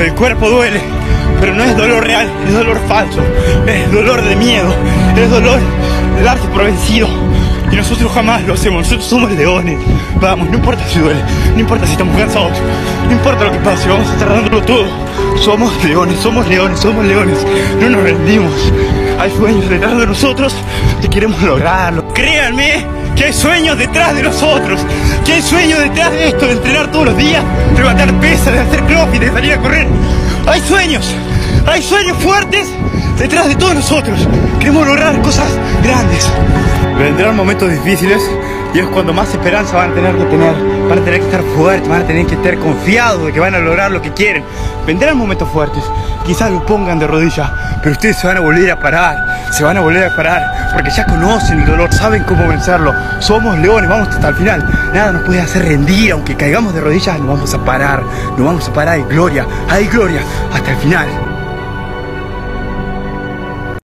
El cuerpo duele, pero no es dolor real, es dolor falso, es dolor de miedo, es dolor de darse por vencido. Y nosotros jamás lo hacemos, nosotros somos leones. Vamos, no importa si duele, no importa si estamos cansados, no importa lo que pase, vamos a estar dándolo todo. Somos leones, somos leones, somos leones, no nos rendimos. Hay sueños detrás de nosotros y queremos lograrlo. Créanme que hay sueños detrás de nosotros, que hay sueños detrás de esto, de entrenar todos los días, de levantar pesas, de hacer crossfit, de salir a correr. Hay sueños, hay sueños fuertes detrás de todos nosotros. Queremos lograr cosas grandes. Vendrán momentos difíciles y es cuando más esperanza van a tener que tener. Van a tener que estar fuertes, van a tener que estar confiados de que van a lograr lo que quieren. Vendrán momentos fuertes, quizás lo pongan de rodillas, pero ustedes se van a volver a parar, se van a volver a parar, porque ya conocen el dolor, saben cómo vencerlo. Somos leones, vamos hasta el final. Nada nos puede hacer rendir, aunque caigamos de rodillas, nos vamos a parar, nos vamos a parar. Hay gloria, hay gloria hasta el final.